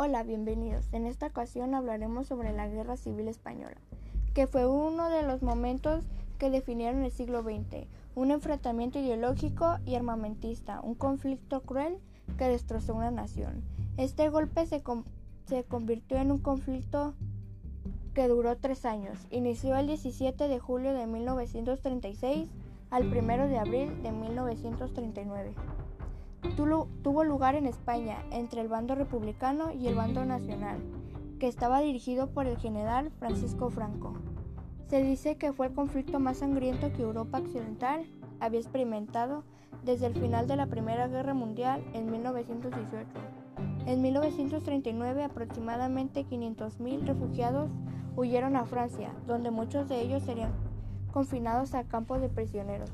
Hola, bienvenidos. En esta ocasión hablaremos sobre la Guerra Civil Española, que fue uno de los momentos que definieron el siglo XX, un enfrentamiento ideológico y armamentista, un conflicto cruel que destrozó una nación. Este golpe se, convirtió en un conflicto que duró tres años. Inició el 17 de julio de 1936 al 1 de abril de 1939 tuvo lugar en España entre el bando republicano y el bando nacional, que estaba dirigido por el general Francisco Franco. Se dice que fue el conflicto más sangriento que Europa Occidental había experimentado desde el final de la Primera Guerra Mundial en 1918. En 1939 aproximadamente 500.000 refugiados huyeron a Francia, donde muchos de ellos serían confinados a campos de prisioneros.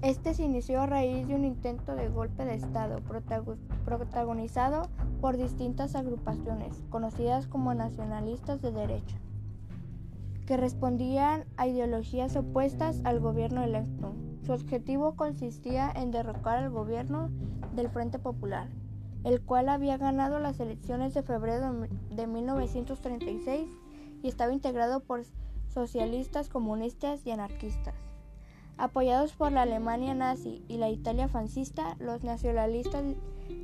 Este se inició a raíz de un intento de golpe de Estado protagonizado por distintas agrupaciones, conocidas como nacionalistas de derecha, que respondían a ideologías opuestas al gobierno electo. Su objetivo consistía en derrocar al gobierno del Frente Popular, el cual había ganado las elecciones de febrero de 1936 y estaba integrado por socialistas, comunistas y anarquistas. Apoyados por la Alemania nazi y la Italia fascista, los nacionalistas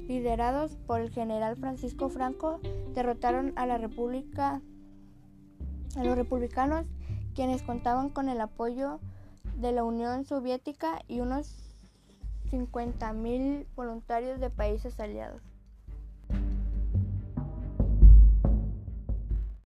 liderados por el general Francisco Franco derrotaron a la República a los republicanos quienes contaban con el apoyo de la Unión Soviética y unos 50.000 voluntarios de países aliados.